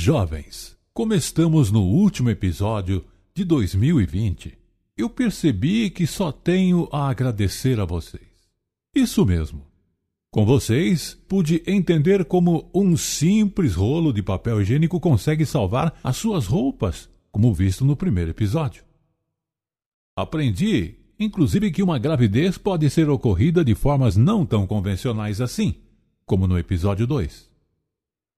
Jovens, como estamos no último episódio de 2020, eu percebi que só tenho a agradecer a vocês. Isso mesmo. Com vocês, pude entender como um simples rolo de papel higiênico consegue salvar as suas roupas, como visto no primeiro episódio. Aprendi, inclusive, que uma gravidez pode ser ocorrida de formas não tão convencionais assim, como no episódio 2.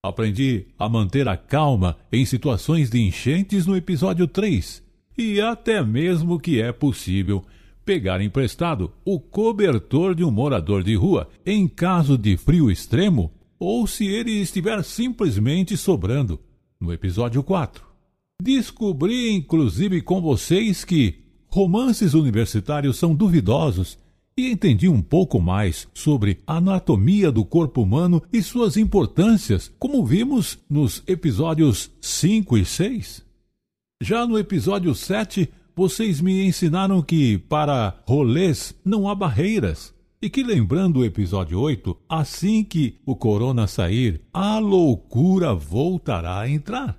Aprendi a manter a calma em situações de enchentes no episódio 3 e até mesmo que é possível pegar emprestado o cobertor de um morador de rua em caso de frio extremo ou se ele estiver simplesmente sobrando, no episódio 4. Descobri inclusive com vocês que romances universitários são duvidosos e entendi um pouco mais sobre a anatomia do corpo humano e suas importâncias, como vimos nos episódios 5 e 6. Já no episódio 7, vocês me ensinaram que para rolês não há barreiras. E que lembrando o episódio 8, assim que o corona sair, a loucura voltará a entrar.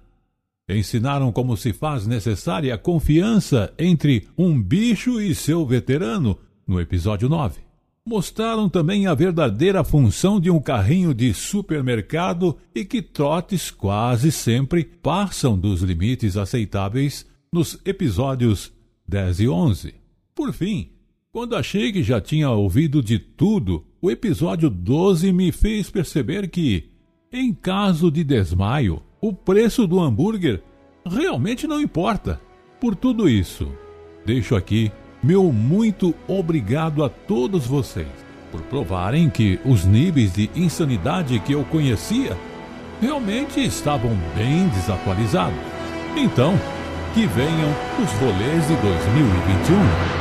Ensinaram como se faz necessária a confiança entre um bicho e seu veterano, no episódio 9. Mostraram também a verdadeira função de um carrinho de supermercado e que trotes quase sempre passam dos limites aceitáveis nos episódios 10 e 11. Por fim, quando achei que já tinha ouvido de tudo, o episódio 12 me fez perceber que, em caso de desmaio, o preço do hambúrguer realmente não importa. Por tudo isso, deixo aqui meu muito obrigado a todos vocês por provarem que os níveis de insanidade que eu conhecia realmente estavam bem desatualizados. Então, que venham os rolês de 2021.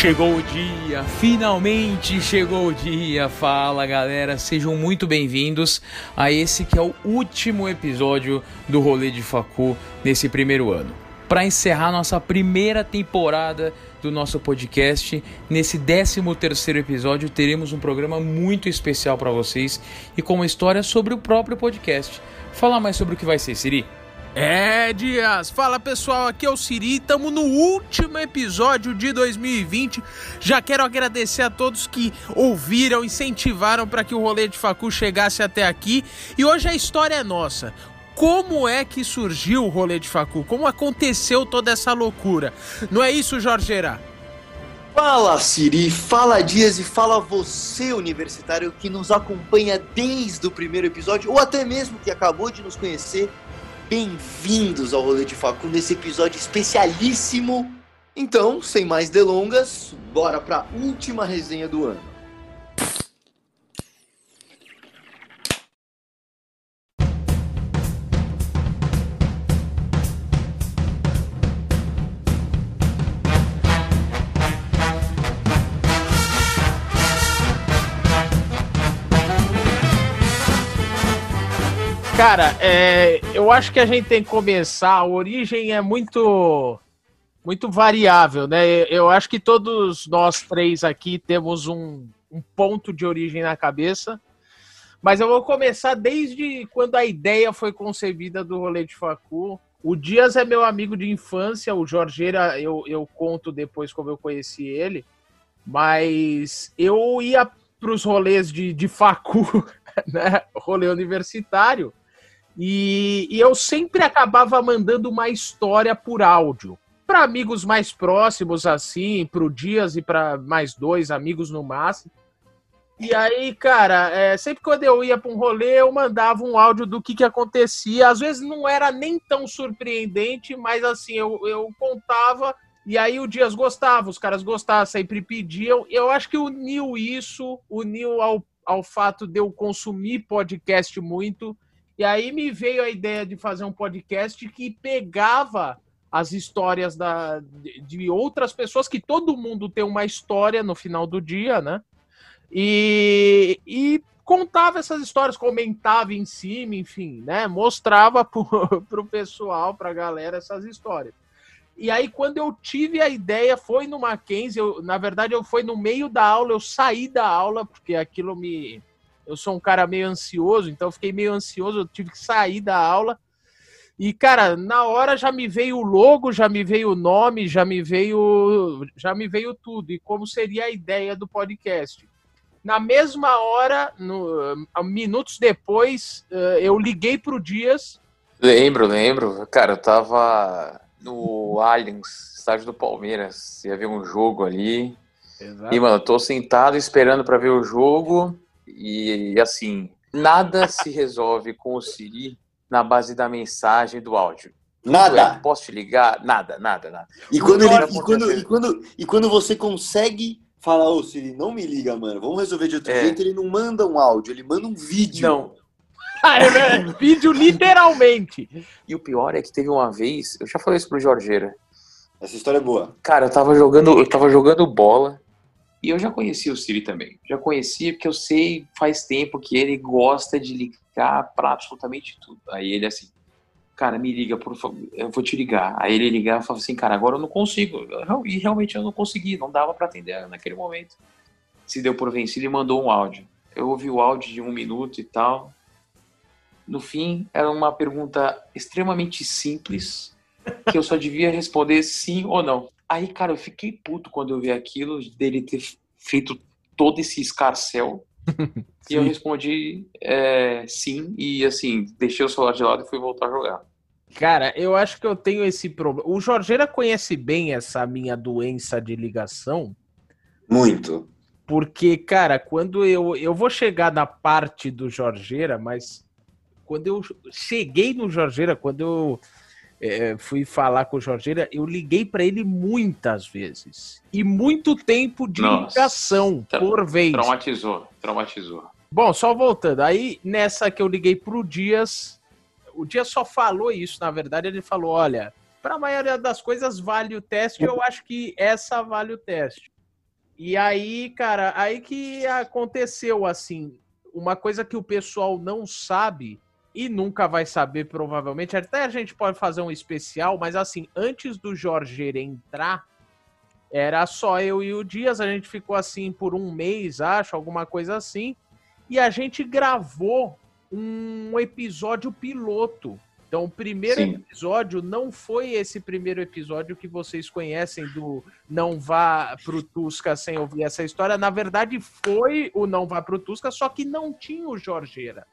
Chegou o dia, finalmente chegou o dia. Fala galera, sejam muito bem-vindos a esse que é o último episódio do Rolê de Facu nesse primeiro ano. Para encerrar nossa primeira temporada do nosso podcast. Nesse 13 terceiro episódio teremos um programa muito especial para vocês e com uma história sobre o próprio podcast. Fala mais sobre o que vai ser, Siri. É, Dias! Fala pessoal, aqui é o Siri, estamos no último episódio de 2020. Já quero agradecer a todos que ouviram, incentivaram para que o rolê de Facu chegasse até aqui. E hoje a história é nossa como é que surgiu o rolê de facu, como aconteceu toda essa loucura. Não é isso, Jorgeira? Fala Siri, fala Dias e fala você, universitário, que nos acompanha desde o primeiro episódio, ou até mesmo que acabou de nos conhecer. Bem-vindos ao Rolê de Facu nesse episódio especialíssimo. Então, sem mais delongas, bora para a última resenha do ano. Cara, é, eu acho que a gente tem que começar. A origem é muito, muito variável, né? Eu acho que todos nós três aqui temos um, um ponto de origem na cabeça. Mas eu vou começar desde quando a ideia foi concebida do rolê de Facu. O Dias é meu amigo de infância, o Jorgeira eu, eu conto depois como eu conheci ele. Mas eu ia para os rolês de, de Facu, né? rolê universitário, e, e eu sempre acabava mandando uma história por áudio para amigos mais próximos, assim, para o Dias e para mais dois amigos no máximo. E aí, cara, é, sempre quando eu ia para um rolê, eu mandava um áudio do que, que acontecia. Às vezes não era nem tão surpreendente, mas assim, eu, eu contava e aí o Dias gostava, os caras gostavam, sempre pediam. Eu acho que uniu isso, uniu ao, ao fato de eu consumir podcast muito e aí me veio a ideia de fazer um podcast que pegava as histórias da, de outras pessoas, que todo mundo tem uma história no final do dia, né? E, e contava essas histórias, comentava em cima, enfim, né? Mostrava para o pessoal, para a galera essas histórias. E aí, quando eu tive a ideia, foi no Mackenzie, eu, na verdade, eu fui no meio da aula, eu saí da aula, porque aquilo me. Eu sou um cara meio ansioso, então eu fiquei meio ansioso, eu tive que sair da aula. E, cara, na hora já me veio o logo, já me veio o nome, já me veio. Já me veio tudo. E como seria a ideia do podcast. Na mesma hora, no, minutos depois, eh, eu liguei pro Dias. Lembro, lembro. Cara, eu tava no Allianz, estádio do Palmeiras. Ia ver um jogo ali. Exato. E, mano, eu tô sentado esperando para ver o jogo. E, assim, nada se resolve com o Siri na base da mensagem do áudio. Nada. É, posso te ligar? Nada, nada, nada. E quando, ele, e, quando, e, quando, e quando você consegue falar, ô Siri, não me liga, mano, vamos resolver de outro é. jeito, ele não manda um áudio, ele manda um vídeo. Não, ah, é vídeo literalmente. E o pior é que teve uma vez, eu já falei isso pro Jorgeira. Essa história é boa. Cara, eu tava jogando, eu tava jogando bola e eu já conhecia o Siri também. Já conhecia porque eu sei faz tempo que ele gosta de ligar para absolutamente tudo. Aí ele assim, cara, me liga, por favor, eu vou te ligar. Aí ele ligava e falava assim, cara, agora eu não consigo. E realmente eu não consegui, não dava para atender naquele momento. Se deu por vencido e mandou um áudio. Eu ouvi o áudio de um minuto e tal. No fim, era uma pergunta extremamente simples, que eu só devia responder sim ou não. Aí, cara, eu fiquei puto quando eu vi aquilo, dele ter feito todo esse escarcel. e eu respondi é, sim, e assim, deixei o celular de lado e fui voltar a jogar. Cara, eu acho que eu tenho esse problema. O Jorgeira conhece bem essa minha doença de ligação. Muito. Porque, cara, quando eu. Eu vou chegar na parte do Jorgeira, mas quando eu cheguei no Jorgeira, quando eu é, fui falar com o Jorgeira, eu liguei para ele muitas vezes. E muito tempo de Nossa, ligação por vez. Traumatizou, traumatizou. Bom, só voltando. Aí, nessa que eu liguei pro Dias, o Dias só falou isso, na verdade, ele falou: olha, para a maioria das coisas vale o teste, eu acho que essa vale o teste. E aí, cara, aí que aconteceu assim, uma coisa que o pessoal não sabe e nunca vai saber, provavelmente. Até a gente pode fazer um especial, mas assim, antes do Jorge entrar, era só eu e o Dias. A gente ficou assim por um mês, acho, alguma coisa assim. E a gente gravou um episódio piloto. Então, o primeiro Sim. episódio não foi esse primeiro episódio que vocês conhecem do Não Vá Pro Tusca sem ouvir essa história. Na verdade, foi o Não Vá Pro Tusca, só que não tinha o Jorgeira.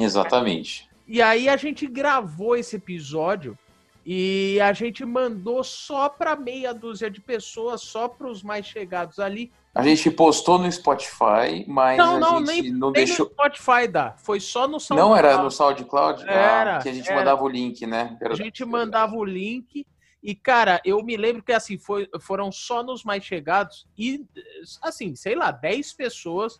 Exatamente. E aí a gente gravou esse episódio e a gente mandou só para meia dúzia de pessoas, só para os mais chegados ali. A gente postou no Spotify, mas não, não, nem, não nem deixou. No Spotify dá, foi só no SoundCloud. Não era no SoundCloud, ah, era, que a gente era. mandava o link, né? Era... A gente mandava o link e cara, eu me lembro que assim foi, foram só nos mais chegados e assim, sei lá, 10 pessoas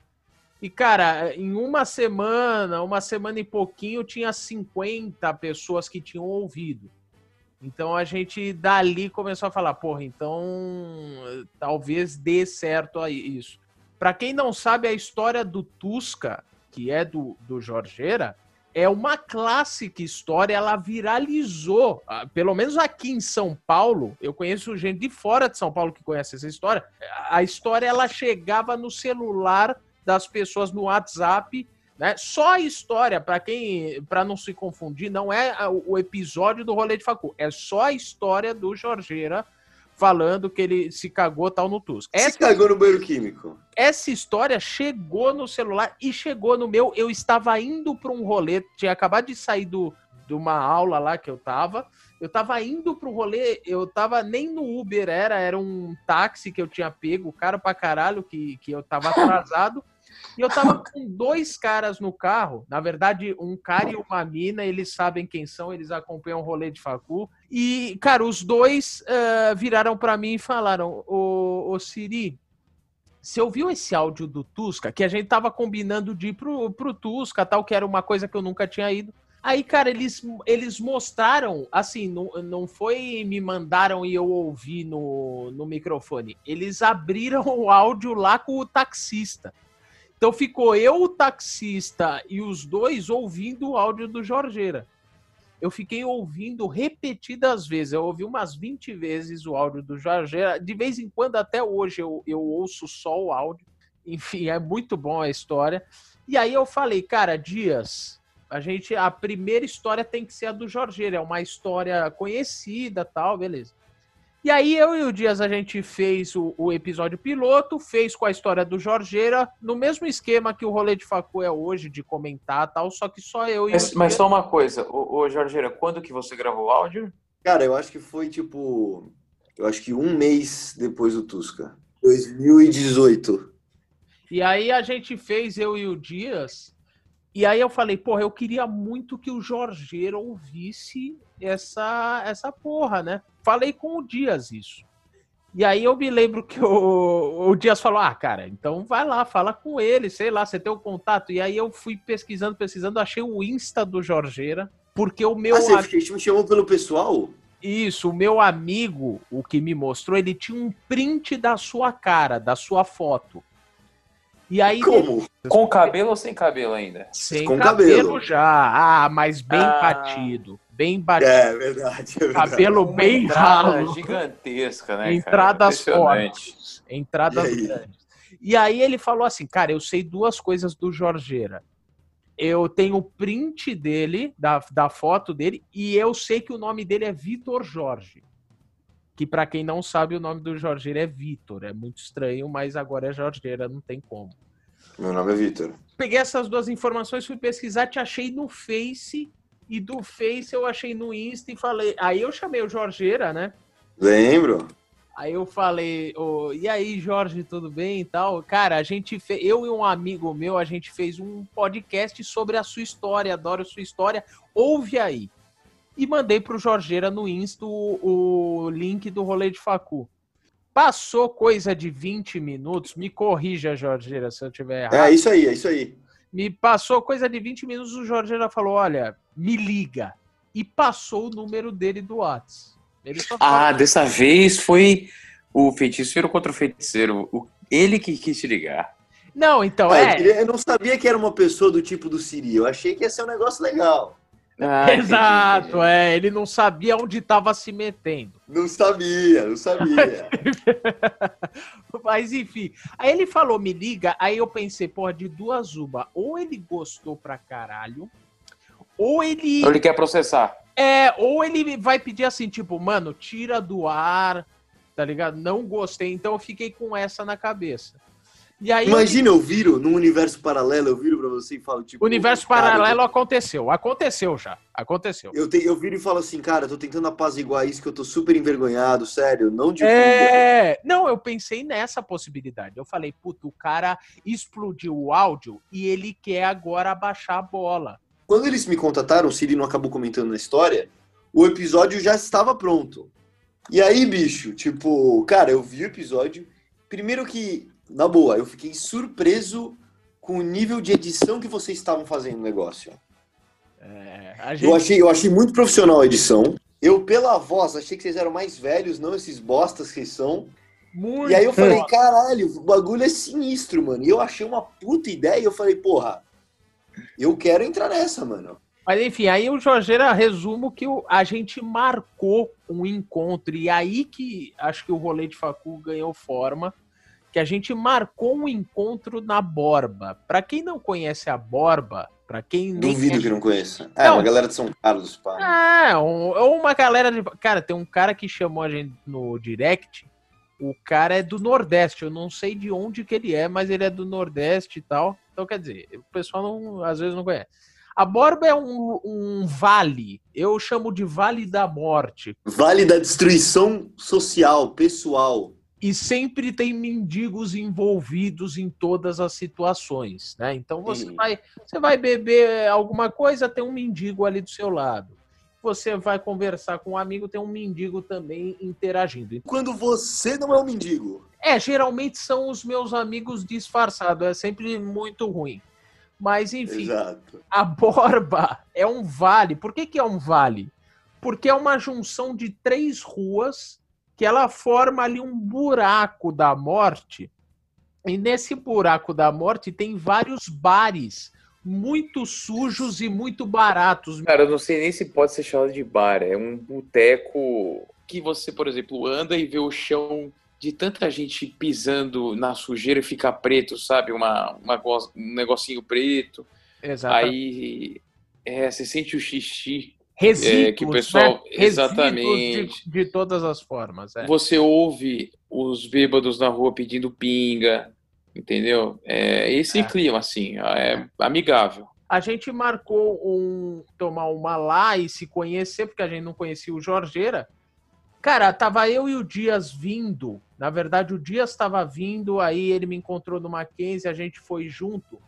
e, cara, em uma semana, uma semana e pouquinho, tinha 50 pessoas que tinham ouvido. Então a gente dali começou a falar, porra, então talvez dê certo aí isso. Para quem não sabe a história do Tusca, que é do, do Jorgeira, é uma clássica história, ela viralizou, ah, pelo menos aqui em São Paulo, eu conheço gente de fora de São Paulo que conhece essa história. A história ela chegava no celular das pessoas no WhatsApp. Né? Só a história, para quem, para não se confundir, não é o episódio do rolê de facu, é só a história do Jorgeira falando que ele se cagou tal no Tusk. Se cagou no banheiro químico. Essa história chegou no celular e chegou no meu. Eu estava indo para um rolê, tinha acabado de sair do, de uma aula lá que eu tava. Eu tava indo pro rolê, eu tava nem no Uber, era, era um táxi que eu tinha pego, caro pra caralho, que, que eu tava atrasado. E eu tava com dois caras no carro, na verdade, um cara e uma mina, eles sabem quem são, eles acompanham o rolê de facu. E, cara, os dois uh, viraram para mim e falaram: Ô, Siri, você ouviu esse áudio do Tusca? Que a gente tava combinando de ir pro, pro Tusca, tal, que era uma coisa que eu nunca tinha ido. Aí, cara, eles, eles mostraram, assim, não, não foi me mandaram e eu ouvi no, no microfone. Eles abriram o áudio lá com o taxista. Então ficou eu, o taxista e os dois ouvindo o áudio do Jorgeira. eu fiquei ouvindo repetidas vezes. Eu ouvi umas 20 vezes o áudio do Jorgeira. De vez em quando, até hoje, eu, eu ouço só o áudio. Enfim, é muito bom a história. E aí eu falei, cara, Dias, a gente. A primeira história tem que ser a do Jorgeira. É uma história conhecida tal, beleza. E aí eu e o Dias a gente fez o, o, episódio piloto, fez com a história do Jorgeira, no mesmo esquema que o rolê de Facu é hoje, de comentar tal, só que só eu e mas, o Mas só uma coisa, o, o Jorgeira, quando que você gravou o áudio? Cara, eu acho que foi tipo. Eu acho que um mês depois do Tusca. 2018. E aí a gente fez, eu e o Dias, e aí eu falei, porra, eu queria muito que o Jorgeira ouvisse essa, essa porra, né? Falei com o Dias isso. E aí eu me lembro que o, o Dias falou: Ah, cara, então vai lá, fala com ele, sei lá, você tem o contato. E aí eu fui pesquisando, pesquisando, achei o Insta do Jorgeira, porque o meu. Ah, você me chamou pelo pessoal? Isso, o meu amigo, o que me mostrou, ele tinha um print da sua cara, da sua foto. E aí. Como? Com cabelo ou sem cabelo ainda? Sem Com cabelo, cabelo já. Ah, mas bem ah. batido. Bem batido. É verdade. É verdade. Cabelo Uma bem ralo. gigantesca, né? Entradas fortes. Entradas e grandes. E aí ele falou assim: cara, eu sei duas coisas do Jorgeira. Eu tenho o print dele, da, da foto dele, e eu sei que o nome dele é Vitor Jorge que para quem não sabe o nome do Jorgeira é Vitor. É muito estranho, mas agora é Jorgeira, não tem como. Meu nome é Vitor. Peguei essas duas informações, fui pesquisar, te achei no Face e do Face eu achei no Insta e falei. Aí eu chamei o Jorgeira, né? Lembro. Aí eu falei, oh, e aí, Jorge, tudo bem e tal? Cara, a gente fez, eu e um amigo meu, a gente fez um podcast sobre a sua história, adoro a sua história. Ouve aí e mandei pro Jorgeira no Insta o, o link do rolê de Facu. Passou coisa de 20 minutos, me corrija, Jorgeira, se eu tiver errado. É isso aí, é isso aí. Me passou coisa de 20 minutos, o Jorgeira falou: olha, me liga. E passou o número dele do Whats. Ah, dessa vez foi o feiticeiro contra o feiticeiro. O, ele que quis te ligar. Não, então ah, é. Eu não sabia que era uma pessoa do tipo do Siri. Eu achei que ia ser um negócio legal. Ah, Exato, entendi. é. Ele não sabia onde estava se metendo. Não sabia, não sabia. Mas enfim. Aí ele falou, me liga. Aí eu pensei, porra, de duas uma. Ou ele gostou pra caralho, ou ele. Ou ele quer processar. É, ou ele vai pedir assim, tipo, mano, tira do ar, tá ligado? Não gostei. Então eu fiquei com essa na cabeça. Aí, Imagina, eu viro num universo paralelo, eu viro pra você e falo, tipo. O universo paralelo aconteceu, aconteceu já. Aconteceu. Eu, te, eu viro e falo assim, cara, tô tentando apaziguar isso que eu tô super envergonhado, sério, não de É. Não, eu pensei nessa possibilidade. Eu falei, puto, o cara explodiu o áudio e ele quer agora abaixar a bola. Quando eles me contataram, o Siri não acabou comentando na história, o episódio já estava pronto. E aí, bicho, tipo, cara, eu vi o episódio. Primeiro que na boa, eu fiquei surpreso com o nível de edição que vocês estavam fazendo no negócio. É, gente... eu, achei, eu achei muito profissional a edição. Eu, pela voz, achei que vocês eram mais velhos, não esses bostas que são. Muito e aí eu falei, caralho, o bagulho é sinistro, mano. E eu achei uma puta ideia e eu falei, porra, eu quero entrar nessa, mano. Mas enfim, aí o Jorgeira resumo que a gente marcou um encontro e aí que acho que o rolê de Facu ganhou forma que a gente marcou um encontro na Borba. Para quem não conhece a Borba, para quem duvido que não conheça. É, não, uma galera de São Carlos, pá. É, um, uma galera de, cara, tem um cara que chamou a gente no direct. O cara é do Nordeste, eu não sei de onde que ele é, mas ele é do Nordeste e tal. Então, quer dizer, o pessoal não, às vezes não conhece. A Borba é um, um, vale, eu chamo de Vale da Morte. Vale da destruição social, pessoal e sempre tem mendigos envolvidos em todas as situações, né? Então você vai, você vai beber alguma coisa, tem um mendigo ali do seu lado. Você vai conversar com um amigo, tem um mendigo também interagindo. Quando você não é um mendigo? É, geralmente são os meus amigos disfarçados, é sempre muito ruim. Mas enfim, Exato. a Borba é um vale. Por que, que é um vale? Porque é uma junção de três ruas que ela forma ali um buraco da morte. E nesse buraco da morte tem vários bares muito sujos e muito baratos. Cara, eu não sei nem se pode ser chamado de bar. É um boteco que você, por exemplo, anda e vê o chão de tanta gente pisando na sujeira e fica preto, sabe? Uma, uma, um negocinho preto. Exato. Aí é, você sente o xixi. Resíduos, é, que o pessoal. né? Exatamente. De, de, todas as formas. É. Você ouve os bêbados na rua pedindo pinga, entendeu? É esse é. clima, assim, é amigável. A gente marcou um tomar uma lá e se conhecer, porque a gente não conhecia o Jorgeira. Cara, tava eu e o Dias vindo. Na verdade, o Dias estava vindo, aí ele me encontrou no Mackenzie, a gente foi junto.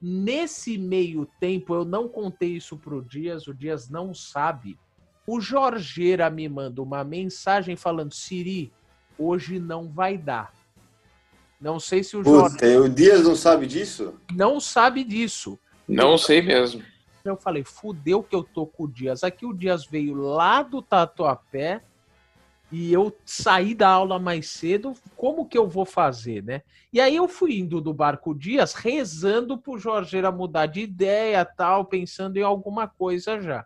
Nesse meio tempo, eu não contei isso pro Dias, o Dias não sabe. O Jorgeira me manda uma mensagem falando: Siri, hoje não vai dar. Não sei se o Puta, Jorge. O Dias não sabe disso? Não sabe disso. Não eu, sei mesmo. Eu falei, fudeu que eu tô com o Dias. Aqui o Dias veio lá do Tatuapé e eu saí da aula mais cedo, como que eu vou fazer, né? E aí eu fui indo do barco Dias rezando pro Jorgeira mudar de ideia, tal, pensando em alguma coisa já.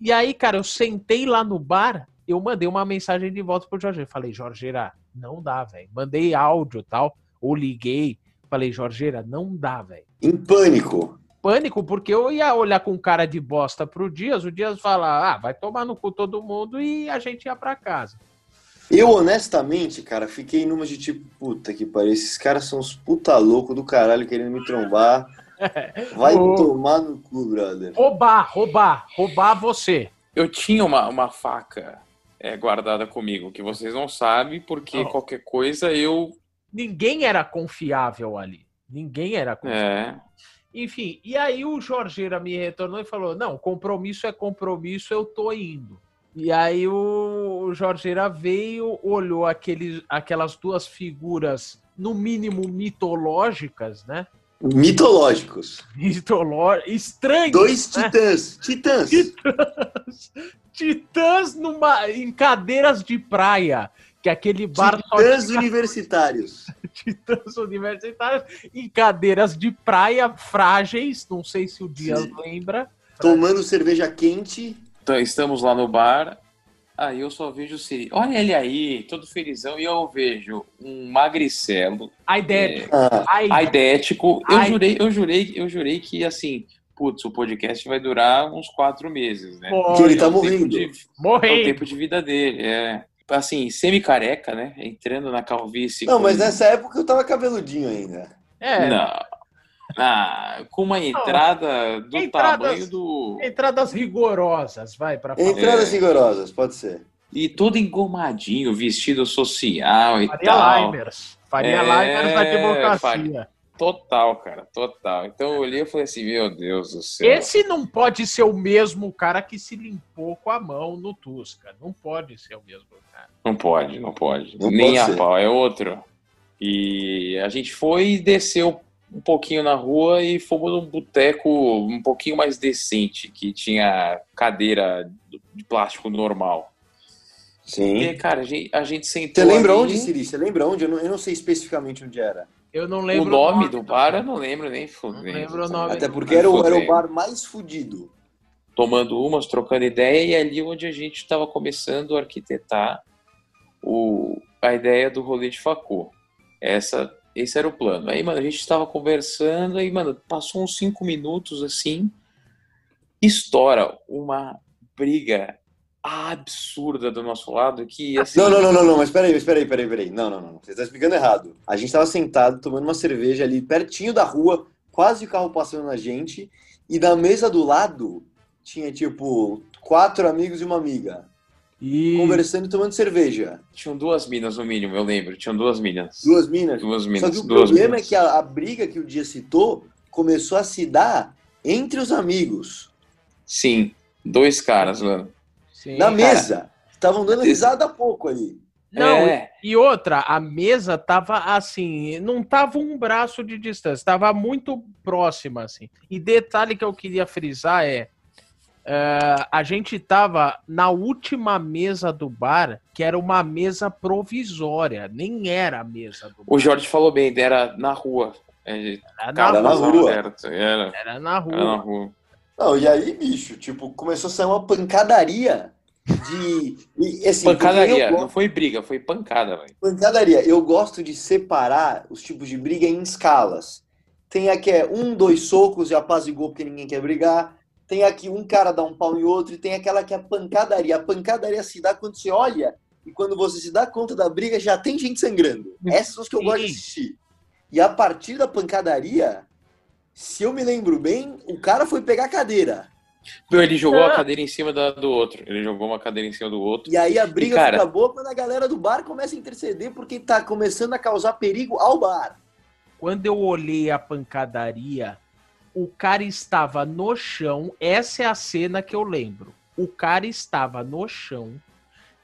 E aí, cara, eu sentei lá no bar, eu mandei uma mensagem de volta pro Jorgeira. Falei, Jorgeira, não dá, velho. Mandei áudio tal, ou liguei. Falei, Jorgeira, não dá, velho. Em pânico pânico, porque eu ia olhar com cara de bosta pro Dias, o Dias falar, ah, vai tomar no cu todo mundo e a gente ia para casa. Eu, honestamente, cara, fiquei numa de tipo, puta que pariu, esses caras são uns puta louco do caralho querendo me trombar. Vai tomar no cu, brother. Roubar, roubar, roubar você. Eu tinha uma, uma faca é, guardada comigo, que vocês não sabem, porque oh. qualquer coisa eu. Ninguém era confiável ali. Ninguém era confiável. É. Enfim, e aí o Jorgeira me retornou e falou: não, compromisso é compromisso, eu tô indo. E aí o Jorgeira veio, olhou aqueles, aquelas duas figuras, no mínimo mitológicas, né? Mitológicos. Mitológicos. Estranhos. Dois né? titãs. Titãs. Titãs. Titãs numa, em cadeiras de praia que aquele bar Titãs universitários. Titãs universitários em cadeiras de praia frágeis, não sei se o dia lembra. Tomando cerveja quente. Então, estamos lá no bar, aí eu só vejo o Siri. Olha ele aí, todo felizão, e eu vejo um magricelo. Aidético. É, aidético. Eu jurei, eu jurei, eu jurei que assim, putz, o podcast vai durar uns quatro meses, né? Porque ele tá morrendo. De, Morrendo. É o tempo de vida dele, é assim, semi-careca, né? Entrando na calvície. Não, com... mas nessa época eu tava cabeludinho ainda. É. Não. Ah, com uma entrada do entradas, tamanho do. Entradas rigorosas, vai para Entradas é. rigorosas, pode ser. E todo engomadinho, vestido social e Faria tal. Limers. Faria é, Limers da democracia. Total, cara, total. Então eu olhei e falei assim, meu Deus do céu. Esse não pode ser o mesmo cara que se limpou com a mão no Tusca. Não pode ser o mesmo cara. Não pode, não pode. Não Nem pode a pau, é outro. E a gente foi e desceu um pouquinho na rua e fomos num boteco um pouquinho mais decente, que tinha cadeira de plástico normal. Sim. E, cara, a gente, a gente sentou. Você lembra ali... onde, Siri? Você lembra onde? Eu não, eu não sei especificamente onde era. Eu não lembro o nome, o nome do bar, eu não lembro nem Não lembro o nome. Até porque era o, era o bar mais fudido. Tomando umas, trocando ideia, e ali onde a gente estava começando a arquitetar o, a ideia do rolê de Facô. Essa, esse era o plano. Aí, mano, a gente estava conversando, aí, mano, passou uns cinco minutos assim, estoura uma briga absurda do nosso lado que assim... Não, não, não, não, não, mas peraí, mas peraí, peraí, peraí. Não, não, não. Você está explicando errado. A gente estava sentado tomando uma cerveja ali pertinho da rua, quase o carro passando na gente, e na mesa do lado tinha tipo quatro amigos e uma amiga. E... Conversando e tomando cerveja. Tinham duas minas no mínimo, eu lembro. Tinham duas minas. Duas minas? Duas minas. Só que o problema minas. é que a, a briga que o dia citou começou a se dar entre os amigos. Sim, dois caras, mano. Sim, na mesa. Estavam dando risada há pouco ali. Não, é. e outra, a mesa tava assim, não tava um braço de distância, tava muito próxima, assim. E detalhe que eu queria frisar é, uh, a gente tava na última mesa do bar, que era uma mesa provisória, nem era a mesa do bar. O Jorge falou bem, era na rua. É, Era na na rua. certo, Era, Era na rua. era na rua. Não, e aí, bicho, tipo, começou a sair uma pancadaria de. E, assim, Pancadaria, eu não gosto- foi briga, foi pancada, velho. Pancadaria. Eu gosto de separar os tipos de briga em escalas. Tem a que é um, dois socos e apazigou porque ninguém quer brigar. Tem aqui um cara dá um pau em outro e tem aquela que é a pancadaria. A pancadaria se dá quando você olha e quando você se dá conta da briga já tem gente sangrando. Essas são as que eu gosto de Sim. assistir. E a partir da pancadaria, se eu me lembro bem, o cara foi pegar a cadeira. Meu, ele jogou Ah. a cadeira em cima da- do outro. Ele jogou uma cadeira em cima do outro. E aí a briga E, cara- fica boa quando a galera do bar começa a interceder porque tá começando a causar perigo ao bar. Quando eu olhei a pancadaria, o cara estava no chão. Essa é a cena que eu lembro. O cara estava no chão.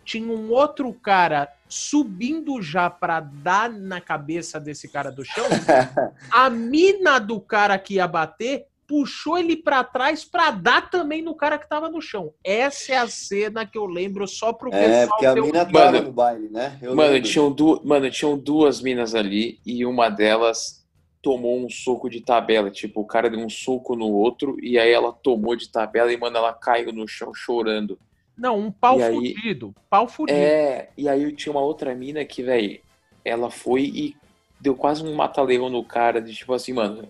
Tinha um outro cara subindo já pra dar na cabeça desse cara do chão. A mina do cara que ia bater puxou ele pra trás pra dar também no cara que tava no chão. Essa é a cena que eu lembro só pro É, pessoal porque a mina Mano, tava no baile, né? Eu Mano, lembro. tinham du... Mano, tinham duas minas ali e uma delas tomou um soco de tabela. Tipo, o cara deu um soco no outro e aí ela tomou de tabela e, mano, ela caiu no chão chorando. Não, um pau E aí- fudido. Pau fudido. É, e aí tinha uma outra mina que, velho, ela foi e deu quase um mata-leão no cara, de tipo assim, mano,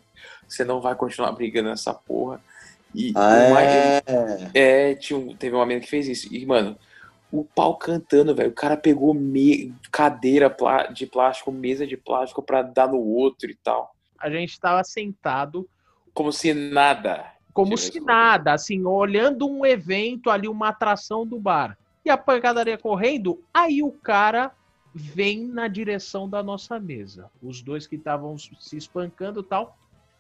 você não vai continuar brigando nessa porra. E Ah, o mais- é. É, tinha um- teve uma mina que fez isso. E, mano, o pau cantando, velho. O cara pegou me- cadeira de plástico, mesa de plástico pra dar no outro e tal. A gente tava sentado Como se nada. como se nada, assim, olhando um evento ali, uma atração do bar. E a pancadaria correndo, aí o cara vem na direção da nossa mesa. Os dois que estavam se espancando e tal,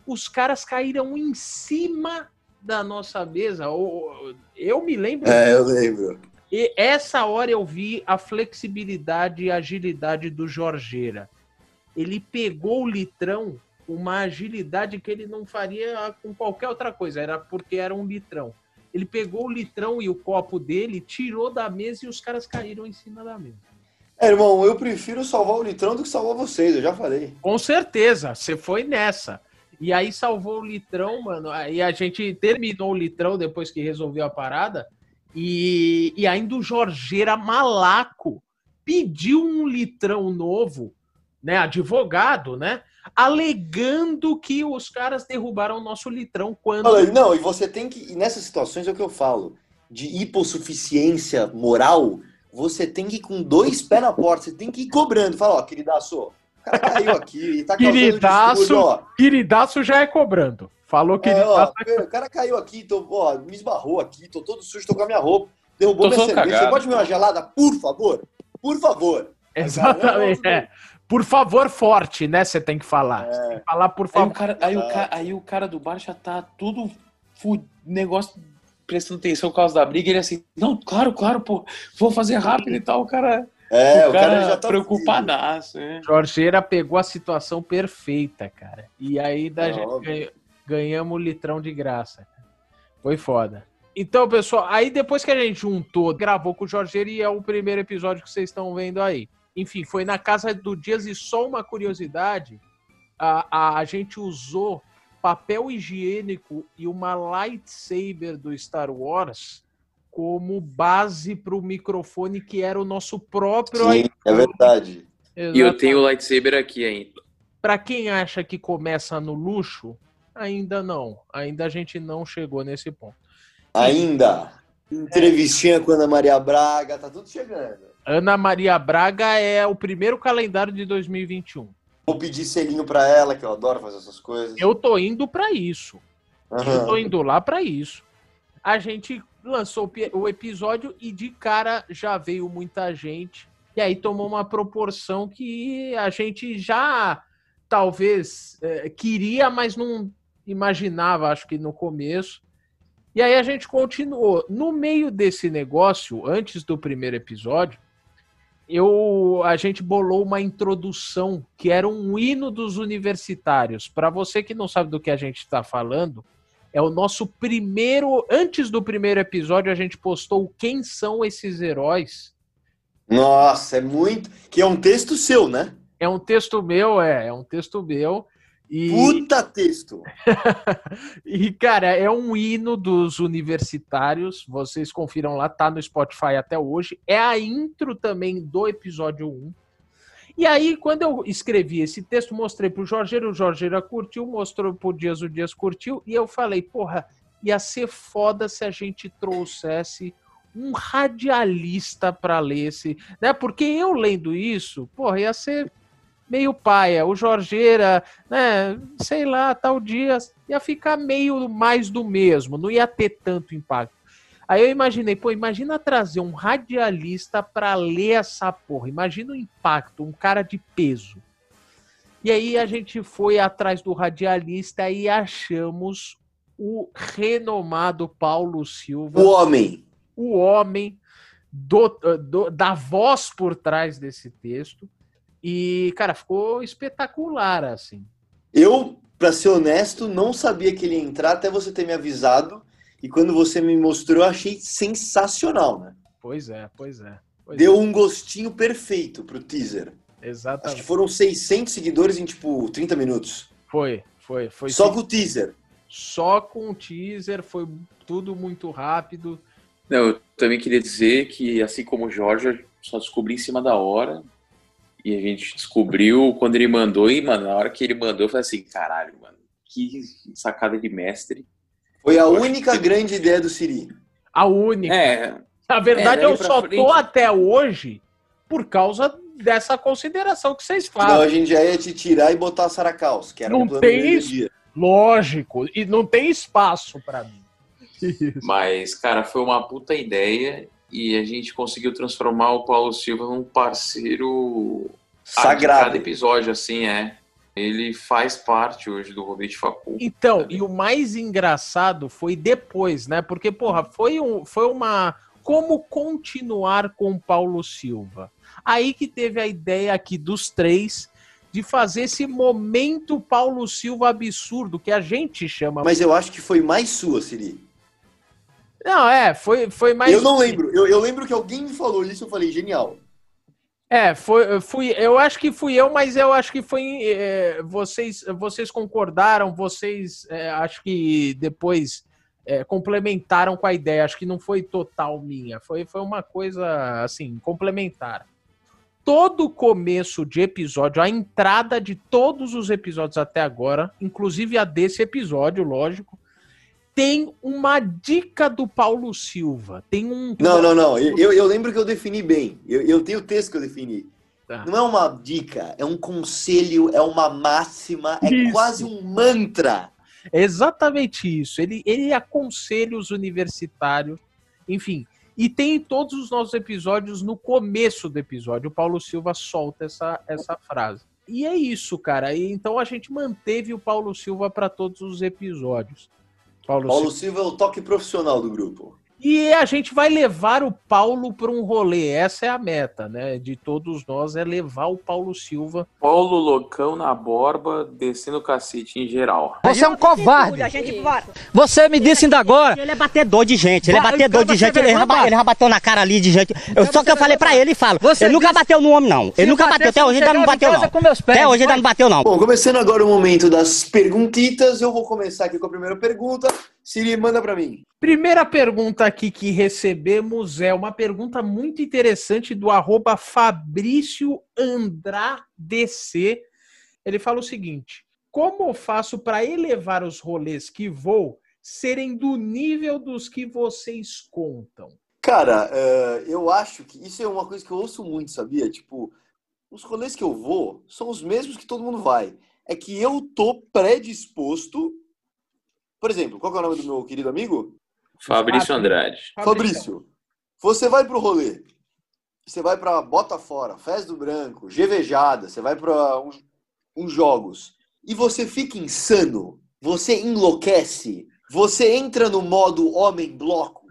os caras caíram em cima da nossa mesa. Eu me lembro É, eu lembro. E essa hora eu vi a flexibilidade e agilidade do Jorgeira. Ele pegou o litrão uma agilidade que ele não faria com qualquer outra coisa, era porque era um litrão. Ele pegou o litrão e o copo dele, tirou da mesa e os caras caíram em cima da mesa. É, irmão, eu prefiro salvar o litrão do que salvar vocês, eu já falei. Com certeza, você foi nessa. E aí salvou o litrão, mano. Aí a gente terminou o litrão depois que resolveu a parada. E, e ainda o Jorgeira Malaco pediu um litrão novo, né? Advogado, né? Alegando que os caras derrubaram o nosso litrão quando. Não, e você tem que. E nessas situações é o que eu falo. De hipossuficiência moral, você tem que ir com dois pés na porta, você tem que ir cobrando. Fala, ó, queridaço, o cara caiu aqui e tá causando Queridaço. distúrbio, ó. Queridaço já é cobrando. Falou que É, ó, o cara caiu aqui, tô, ó, me esbarrou aqui, tô todo sujo, tô com a minha roupa, derrubou Tô minha cerveja. Você cagado. pode me uma gelada, por favor? Por favor. Exatamente. é. Por favor, forte, né? Você tem que falar. Você tem que falar por Aí o, favor. cara, aí, o cara, aí o cara do bar já tá tudo negócio prestando atenção por causa da briga. Ele assim, não, claro, claro, pô, vou fazer rápido e tal. O cara, É, o cara, já tá preocupadaço. É. Jorgeira pegou a situação perfeita, cara. E aí da É, gente ganhamos o litrão de graça. cara. Foi foda. Então, pessoal, aí depois que a gente juntou, gravou com o Jorgeira e é o primeiro episódio que vocês estão vendo aí. Enfim, foi na casa do Dias e só uma curiosidade, a, a, a gente usou papel higiênico e uma lightsaber do Star Wars como base para o microfone que era o nosso próprio Sim, é verdade. E eu tenho o lightsaber aqui ainda. Para quem acha que começa no luxo, ainda não. Ainda a gente não chegou nesse ponto. Ainda. Entrevistinha com a Ana Maria Braga, tá tudo chegando. Ana Maria Braga é o primeiro calendário de 2021. Vou pedir selinho pra ela, que eu adoro fazer essas coisas. Eu tô indo para isso. Eu Aham. tô indo lá para isso. A gente lançou o pi- o episódio e de cara já veio muita gente. E aí tomou uma proporção que a gente já talvez eh, queria, mas não imaginava, acho que no começo. E aí a gente continuou. No meio desse negócio, antes do primeiro episódio, eu a gente bolou uma introdução que era um hino dos universitários. Para você que não sabe do que a gente está falando, é o nosso primeiro. Antes do primeiro episódio, a gente postou quem são esses heróis. Nossa, é muito. Que é um texto seu, né? É um texto meu, é, é um texto meu. E... Puta texto! e, cara, é um hino dos universitários. Vocês confiram lá, tá no Spotify até hoje. É a intro também do episódio 1. E aí, quando eu escrevi esse texto, mostrei pro Jorgeiro, o Jorgeiro curtiu, mostrou pro Dias, o Dias curtiu, e eu falei, porra, ia ser foda se a gente trouxesse um radialista para ler esse, né? Porque eu lendo isso, porra, ia ser meio paia. O Jorgeira, né, sei lá, tal dia, ia ficar meio mais do mesmo, não ia ter tanto impacto. Aí eu imaginei, pô, imagina trazer um radialista para ler essa porra. Imagina o impacto, um cara de peso. E aí a gente foi atrás do radialista e achamos o renomado Paulo Silva. O homem. O homem do, do, da voz por trás desse texto. E, cara, ficou espetacular, assim. Eu, para ser honesto, não sabia que ele ia entrar até você ter me avisado. E quando você me mostrou, eu achei sensacional, né? Pois é, pois é. Pois Deu é. um gostinho perfeito pro teaser. Exatamente. Acho que foram 600 seguidores em, tipo, 30 minutos. Foi, foi. foi Só sim. com o teaser. Só com o teaser, foi tudo muito rápido. Não, eu também queria dizer que, assim como o Jorge, só descobri em cima da hora. E a gente descobriu quando ele mandou, e, mano, na hora que ele mandou, eu falei assim, caralho, mano, que sacada de mestre. Foi a única grande ideia do Siri. A única. É. Na verdade, é, eu só frente... tô até hoje por causa dessa consideração que vocês fazem. Não, a gente já ia te tirar e botar a Saracaus, que era não um tem dia. Lógico, e não tem espaço para mim. Mas, cara, foi uma puta ideia e a gente conseguiu transformar o Paulo Silva num parceiro sagrado. cada episódio, assim, é. Ele faz parte hoje do Robert Facu. Então, também. e o mais engraçado foi depois, né? Porque, porra, foi, um, foi uma. Como continuar com o Paulo Silva? Aí que teve a ideia aqui dos três de fazer esse momento Paulo Silva absurdo que a gente chama. Mas eu acho que foi mais sua, Siri. Não, é, foi, foi mais. Eu não lembro. Eu, eu lembro que alguém me falou isso, eu falei, genial. É, foi, fui, eu acho que fui eu, mas eu acho que foi. É, vocês, vocês concordaram, vocês é, acho que depois é, complementaram com a ideia. Acho que não foi total minha, foi, foi uma coisa assim, complementar. Todo começo de episódio, a entrada de todos os episódios até agora, inclusive a desse episódio, lógico, tem uma dica do Paulo Silva. Tem um. Não, não, não. Eu, eu lembro que eu defini bem. Eu, eu tenho o texto que eu defini. Tá. Não é uma dica, é um conselho, é uma máxima, é isso. quase um mantra. É exatamente isso. Ele, ele aconselha os universitários, enfim. E tem em todos os nossos episódios, no começo do episódio, o Paulo Silva solta essa, essa frase. E é isso, cara. E, então a gente manteve o Paulo Silva para todos os episódios. Paulo, Paulo Silva. Silva é o toque profissional do grupo. E a gente vai levar o Paulo para um rolê. Essa é a meta, né? De todos nós é levar o Paulo Silva. Paulo loucão na borba, descendo o cacete em geral. Você é um covarde. Você me disse ainda agora. Ele é batedor de gente. Ele é batedor de gente. Ele já, ele já bateu na cara ali de gente. Eu, só que eu falei para ele e falo. Ele nunca bateu no homem, não. Ele nunca bateu. Até hoje ainda não bateu, não. Até hoje ainda não bateu, não. Bom, começando agora o momento das perguntitas. Eu vou começar aqui com a primeira pergunta. Siri, manda para mim. Primeira pergunta aqui que recebemos é uma pergunta muito interessante do arroba Fabrício. Ele fala o seguinte: como faço para elevar os rolês que vou serem do nível dos que vocês contam? Cara, uh, eu acho que isso é uma coisa que eu ouço muito, sabia? Tipo, os rolês que eu vou são os mesmos que todo mundo vai. É que eu tô predisposto por exemplo, qual é o nome do meu querido amigo? Fabrício Andrade. Fabrício, você vai pro rolê. Você vai para Bota Fora, Fez do Branco, Gevejada, você vai para uns, uns jogos. E você fica insano. Você enlouquece. Você entra no modo homem bloco.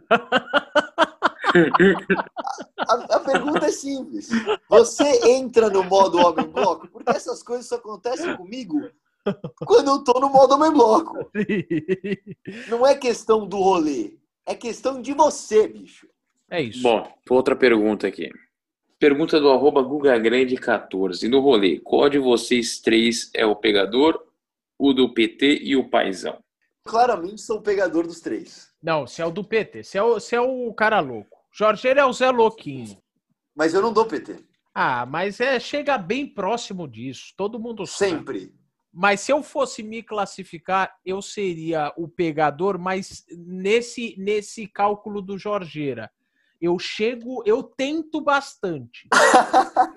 A, a, pergunta é simples. Você entra no modo homem bloco? Porque essas coisas só acontecem comigo quando eu tô no modo homem bloco. Não é questão do rolê, é questão de você, bicho. É isso. Bom, outra pergunta aqui. Pergunta do arroba GugaGrande14. No rolê, qual de vocês três é o pegador, o do PT e o Paizão? Claramente sou o pegador dos três. Não, se é o do PT, se é o, se é o cara louco. Jorgeiro é o Zé Louquinho. Mas eu não dou PT. Ah, mas é chega bem próximo disso. Todo mundo sabe. Sempre. Mas se eu fosse me classificar, eu seria o pegador, mas nesse, nesse cálculo do Jorgeira. Eu chego, eu tento bastante.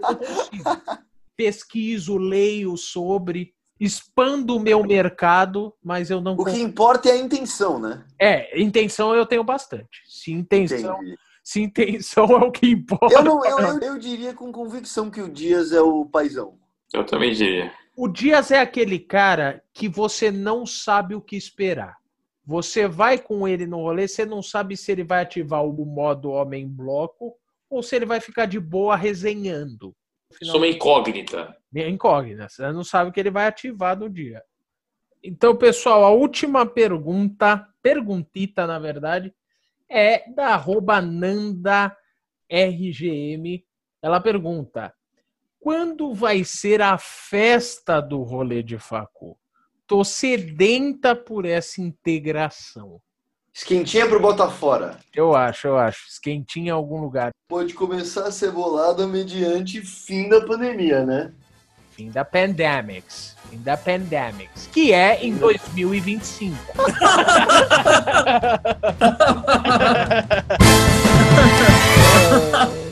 eu consigo. Pesquiso, leio sobre, expando o meu mercado, mas eu não. O que importa é a intenção, né? É, intenção eu tenho bastante. Se intenção. Se intenção é o que importa. Eu, não, eu, eu, eu diria com convicção que o Dias é o paizão. Eu também diria. O Dias é aquele cara que você não sabe o que esperar. Você vai com ele no rolê, você não sabe se ele vai ativar o modo homem bloco ou se ele vai ficar de boa resenhando. Sou uma incógnita. Incógnita. Você não sabe o que ele vai ativar no dia. Então, pessoal, a última pergunta, perguntita, na verdade, é da arroba Nanda RGM. Ela pergunta: quando vai ser a festa do rolê de facu? Tô sedenta por essa integração. Esquentinha pro Botafora. Eu acho, eu acho. Esquentinha em algum lugar. Pode começar a ser bolada mediante fim da pandemia, né? Fim da pandemics. Fim da pandemics. Que é em 2025.